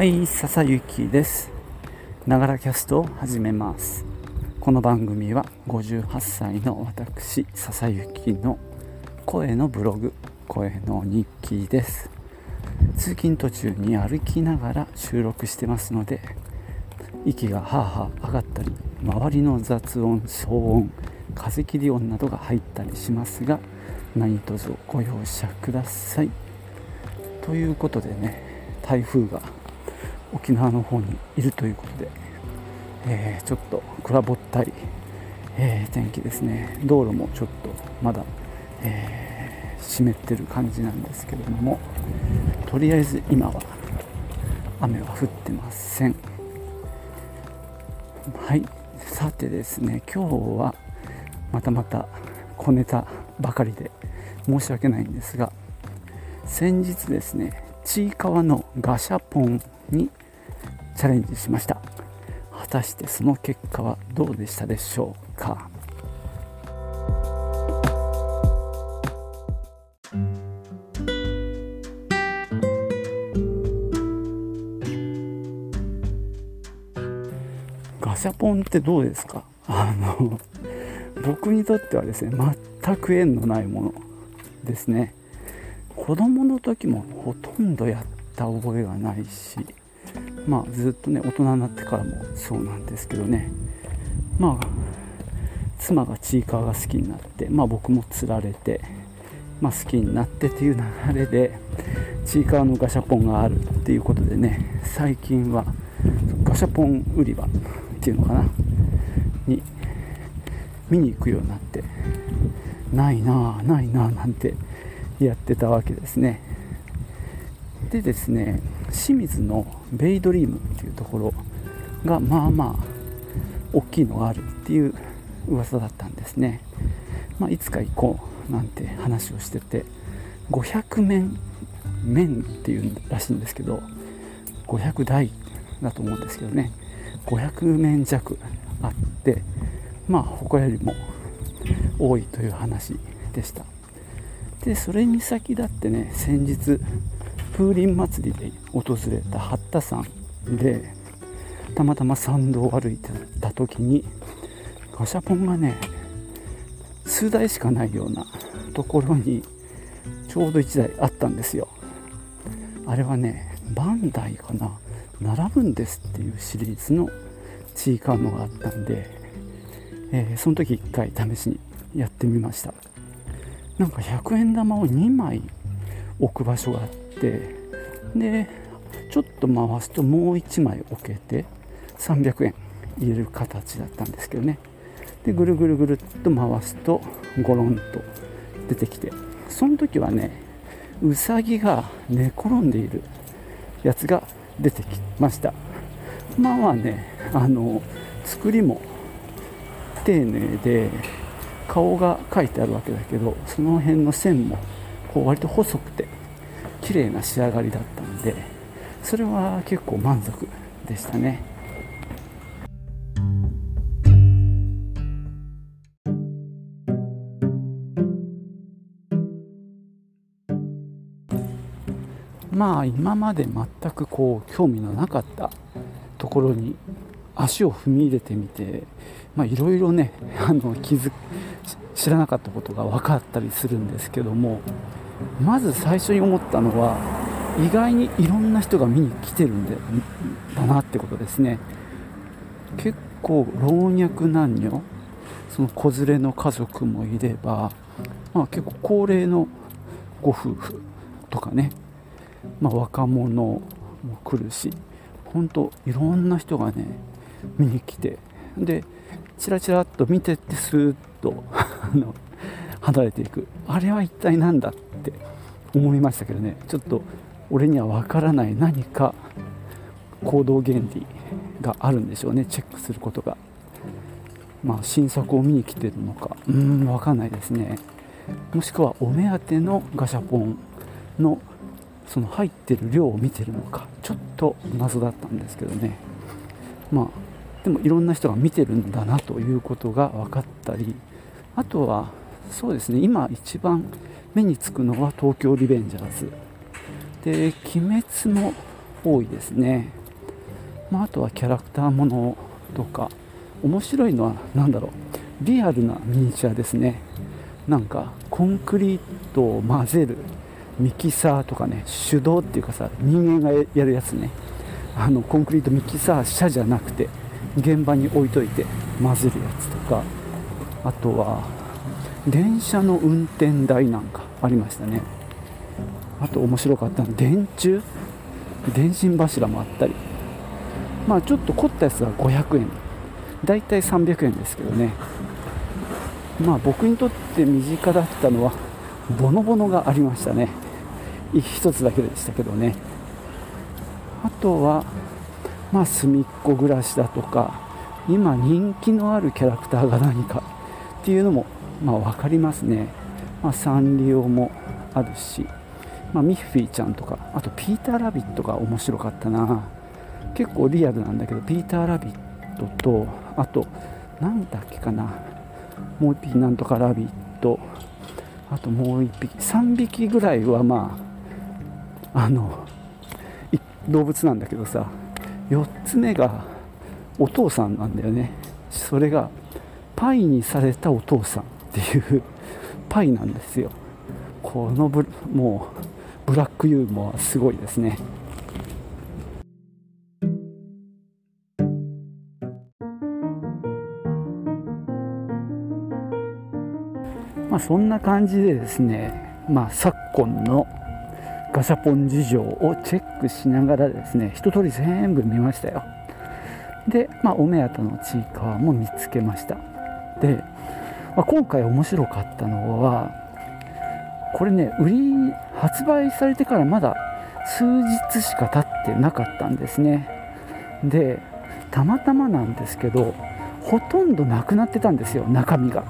はい笹雪です。ながらキャストを始めます。この番組は58歳の私笹雪の声のブログ声の日記です。通勤途中に歩きながら収録してますので息がハーハー上がったり周りの雑音騒音風切り音などが入ったりしますが何卒ご容赦ください。ということでね台風が沖縄の方にいるということで、えー、ちょっと暗ぼったい、えー、天気ですね。道路もちょっとまだ、えー、湿ってる感じなんですけれどもとりあえず今は雨は降ってません。はい。さてですね今日はまたまた小ネタばかりで申し訳ないんですが先日ですねちいかわのガシャポンにチャレンジしました。果たしてその結果はどうでしたでしょうか？ガシャポンってどうですか？あの僕にとってはですね全く縁のないものですね。子供の時もほとんどやった覚えがないしまあずっとね大人になってからもそうなんですけどね。まあ妻がちいかわが好きになってまあ僕もつられてまあ、好きになってっていう流れでちいかわのガシャポンがあるっていうことでね最近はガシャポン売り場っていうのかな？に見に行くようになってないなあないなあなんてやってたわけですね。でですね清水のベイドリームっていうところがまあまあ大きいのがあるっていう噂だったんですね、まあ、いつか行こうなんて話をしてて500面面っていうらしいんですけど500台だと思うんですけどね。500面弱あってまあ他よりも多いという話でした。でそれに先立ってね先日風鈴祭りで訪れた八田山でたまたま参道を歩いてた時にガシャポンがね数台しかないようなところにちょうど1台あったんですよ。あれはねバンダイかな並ぶんですっていうシリーズのチーカーのがあったんで、えー、その時1回試しにやってみました。なんか100円玉を2枚置く場所があってでちょっと回すともう1枚置けて300円入れる形だったんですけどね。でぐるぐるぐるっと回すとゴロンと出てきて。その時はねうさぎが寝転んでいるやつが出てきました。まあねあの作りも丁寧で顔が描いてあるわけだけどその辺の線もこう割と細くて綺麗な仕上がりだったんでそれは結構満足でしたね。まあ今まで全くこう興味のなかったところに足を踏み入れてみていろいろねあの気づ知らなかったことが分かったりするんですけどもまず最初に思ったのは意外にいろんな人が見に来てるんだなってことですね。結構老若男女その子連れの家族もいれば、まあ、結構高齢のご夫婦とかね、まあ、若者も来るし本当いろんな人がね見に来てでチラチラっと見てってスーッと 離れていく。あれは一体何だってって思いましたけどね。ちょっと俺には分からない何か行動原理があるんでしょうね。チェックすることが。まあ新作を見に来てるのか。うーん分かんないですね。もしくはお目当てのガシャポンのその入ってる量を見てるのか。ちょっと謎だったんですけどね。まあでもいろんな人が見てるんだなということが分かったり。あとはそうですね。今一番目につくのは東京リベンジャーズ。で鬼滅も多いですね、まあ、あとはキャラクターものとか。面白いのは何だろう。リアルなミニチュアですね。なんかコンクリートを混ぜるミキサーとかね手動っていうかさ人間がやるやつね。あのコンクリートミキサー車じゃなくて現場に置いといて混ぜるやつとか。あとは電車の運転台なんかありましたね。あと面白かったの電柱？電信柱もあったり。まあちょっと凝ったやつは500円。だいたい300円ですけどね。まあ僕にとって身近だったのはボノボノがありましたね。一つだけでしたけどね。あとはまあ隅っこ暮らしだとか今人気のあるキャラクターが何かっていうのもまあ分かりますね、まあ、サンリオもあるし、まあ、ミッフィーちゃんとかあとピーター・ラビットが面白かったな。結構リアルなんだけどピーター・ラビットとあと何だっけかな。もう1匹なんとかラビット。あともう1匹3匹ぐらいはまああの動物なんだけどさ4つ目がお父さんなんだよね。それがパイにされたお父さん。っていうパイなんですよ。このブもうブラックユーモアすごいですね。まあそんな感じでですねまあ昨今のガシャポン事情をチェックしながらですね一通り全部見ましたよ。で、まあ、お目当てのちいかわも見つけました。で、まあ、今回面白かったのはこれね売り発売されてからまだ数日しか経ってなかったんですね。でたまたまなんですけどほとんどなくなってたんですよ中身が。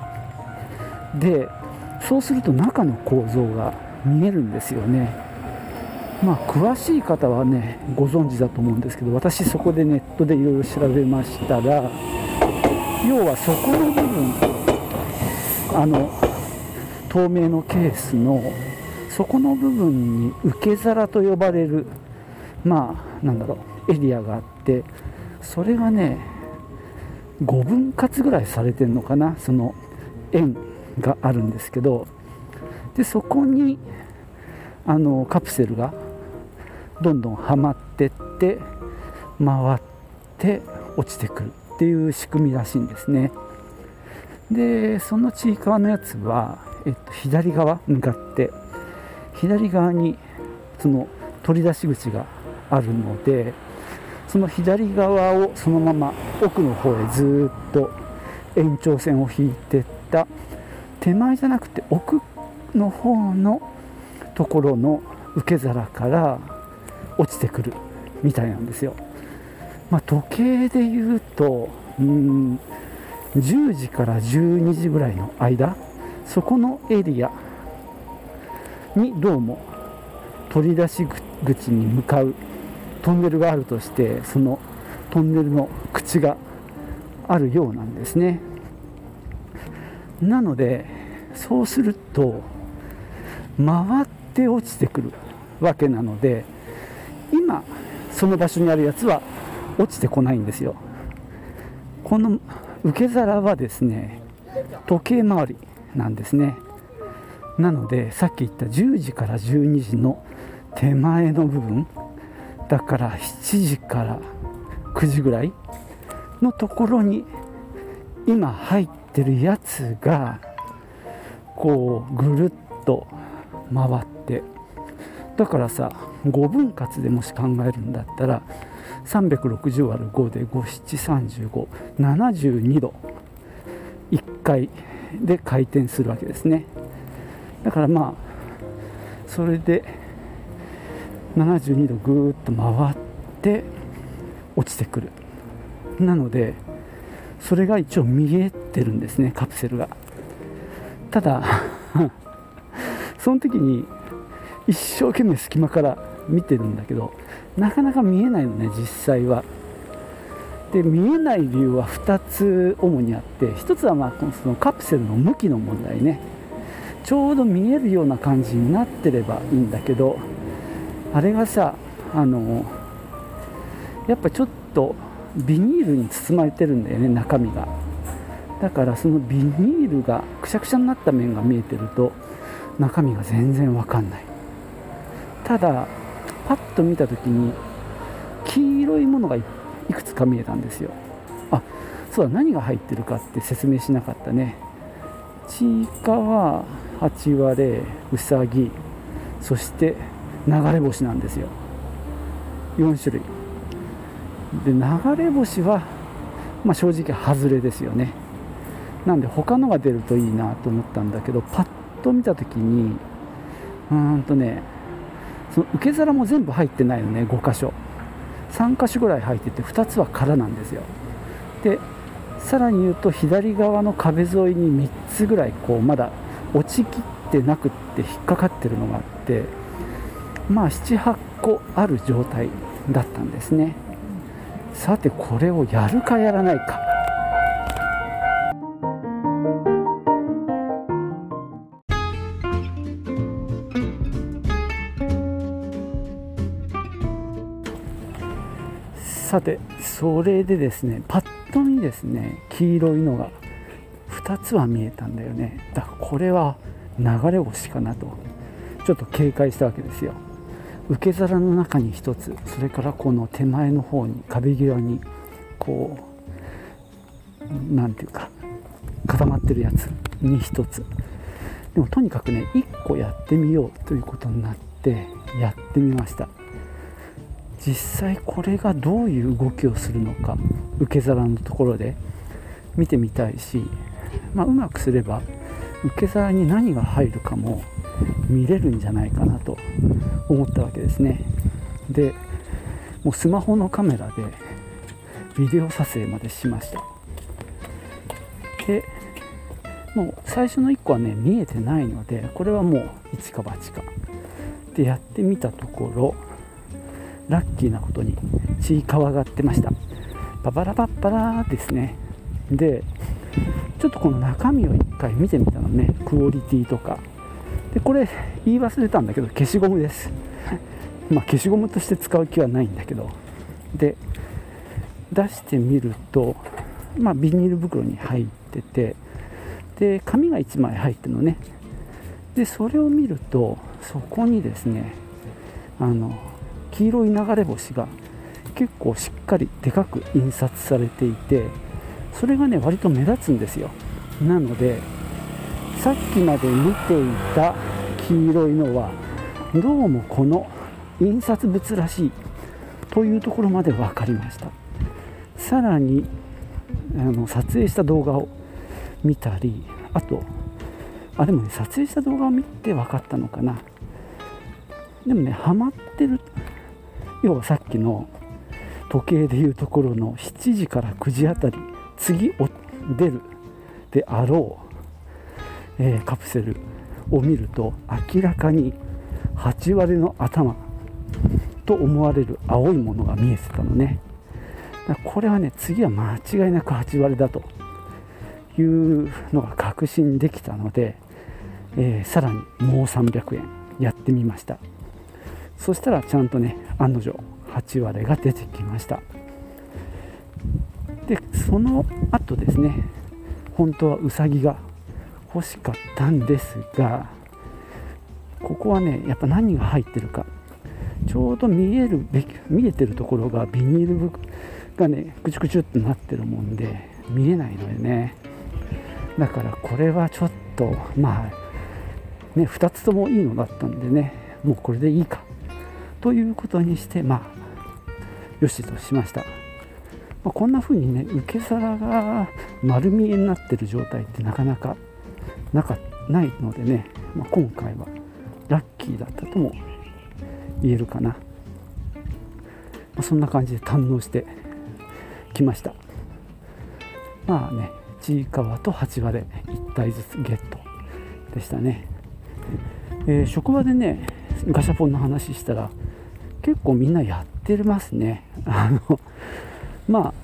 でそうすると中の構造が見えるんですよね。まあ、詳しい方はねご存知だと思うんですけど私そこでネットでいろいろ調べましたら要はそこの部分あの透明のケースのそこの部分に受け皿と呼ばれるまあなんだろうエリアがあってそれがね5分割ぐらいされてるのかなその円があるんですけどでそこにあのカプセルがどんどんはまってって回って落ちてくるっていう仕組みらしいんですね。でそのちいかわのやつは、えっと、左側向かって左側にその取り出し口があるのでその左側をそのまま奥の方へずっと延長線を引いてった手前じゃなくて奥の方のところの受け皿から落ちてくるみたいなんですよ。まあ、時計で言うとうん10時から12時ぐらいの間そこのエリアにどうも取り出し口に向かうトンネルがあるとしてそのトンネルの口があるようなんですね。なのでそうすると回って落ちてくるわけなので今その場所にあるやつは落ちてこないんですよ。この受け皿はですね時計回りなんですね。なのでさっき言った10時から12時の手前の部分だから7時から9時ぐらいのところに今入ってるやつがこうぐるっと回ってだからさ5分割でもし考えるんだったら360割る5で573572度1回で回転するわけですね。だからまあそれで72度ぐーっと回って落ちてくる。なのでそれが一応見えてるんですねカプセルが。ただ その時に一生懸命隙間から見てるんだけどなかなか見えないのね実際は。で見えない理由は2つ主にあって1つはまあそのカプセルの向きの問題ね。ちょうど見えるような感じになってればいいんだけどあれがさあのやっぱちょっとビニールに包まれてるんだよね中身が。だからそのビニールがくしゃくしゃになった面が見えてると中身が全然わかんない。ただパッと見た時に黄色いものがいくつか見えたんですよ。あそうだ何が入ってるかって説明しなかったね。ちいかわハチワレウサギそして流れ星なんですよ。4種類。で流れ星は、まあ、正直外れですよね。なんで他のが出るといいなと思ったんだけどパッと見た時にうーんとねその受け皿も全部入ってないのね5箇所。3箇所ぐらい入ってて2つは空なんですよ。でさらに言うと左側の壁沿いに3つぐらいこうまだ落ちきってなくって引っかかってるのがあってまあ78個ある状態だったんですね。さてこれをやるかやらないか。さてそれでですねパッと見ですね黄色いのが2つは見えたんだよね。だからこれは流れ星かなと。ちょっと警戒したわけですよ。受け皿の中に1つそれからこの手前の方に壁際にこう何ていうか固まってるやつに1つ。でもとにかくね1個やってみようということになってやってみました。実際これがどういう動きをするのか受け皿のところで見てみたいし、まあ、うまくすれば受け皿に何が入るかも見れるんじゃないかなと思ったわけですね。でもうスマホのカメラでビデオ撮影までしました。でもう最初の1個はね見えてないのでこれはもう一か八か。でやってみたところラッキーなことにちいかわがってました。ババラバッバラですね。でちょっとこの中身を一回見てみたのね。クオリティとか。でこれ言い忘れたんだけど消しゴムです。まあ消しゴムとして使う気はないんだけど。で出してみるとまあビニール袋に入ってて。で紙が1枚入ってるのね。でそれを見るとそこにですねあの黄色い流れ星が結構しっかりでかく印刷されていてそれがね割と目立つんですよ。なのでさっきまで見ていた黄色いのはどうもこの印刷物らしいというところまで分かりました。さらにあの撮影した動画を見たりあとあでもね撮影した動画を見て分かったのかな。でもねハマってる要はさっきの時計でいうところの7時から9時あたり次出るであろう、えー、カプセルを見ると明らかに8割の頭と思われる青いものが見えてたのね。これはね次は間違いなく8割だというのが確信できたので、えー、さらにもう300円やってみました。そしたらちゃんとね案の定8割が出てきました。でその後ですね本当はウサギが欲しかったんですがここはねやっぱ何が入ってるか。ちょうど見えるべき見えてるところがビニールがねくちゅくちゅっとなってるもんで見えないのでね。だからこれはちょっとまあね2つともいいのだったんでねもうこれでいいか。ということにしてまあよしとしました、まあ、こんな風にね受け皿が丸見えになってる状態ってなかなかなかないのでね、まあ、今回はラッキーだったとも言えるかな、ま、そんな感じで堪能してきました。まあねちいかわと8割で1体ずつゲットでしたね、えー、職場でねガシャポンの話したら結構みんなやってますね。あのまあ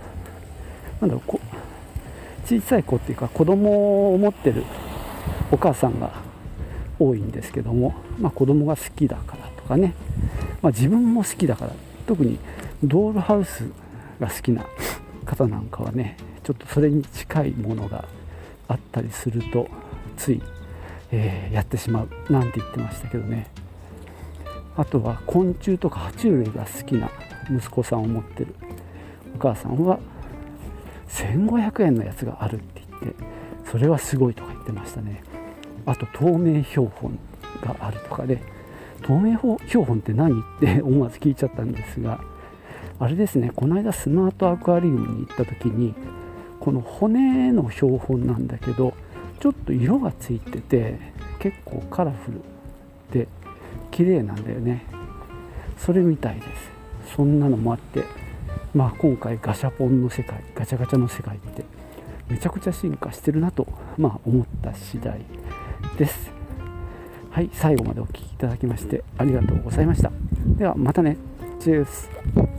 なんだろうこ小さい子っていうか子供を持ってるお母さんが多いんですけども、まあ、子供が好きだからとかね、まあ、自分も好きだから特にドールハウスが好きな方なんかはねちょっとそれに近いものがあったりするとつい、えー、やってしまうなんて言ってましたけどね。あとは昆虫とか爬虫類が好きな息子さんを持ってるお母さんは1500円のやつがあるって言ってそれはすごいとか言ってましたね。あと透明標本があるとかで透明標本って何って 思わず聞いちゃったんですがあれですねこの間スマートアクアリウムに行った時にこの骨の標本なんだけどちょっと色がついてて結構カラフルで綺麗なんだよね。それみたいです。そんなのもあってまあ今回ガシャポンの世界ガチャガチャの世界ってめちゃくちゃ進化してるなとまあ思った次第です。はい最後までお聴きいただきましてありがとうございました。ではまたね。チュース。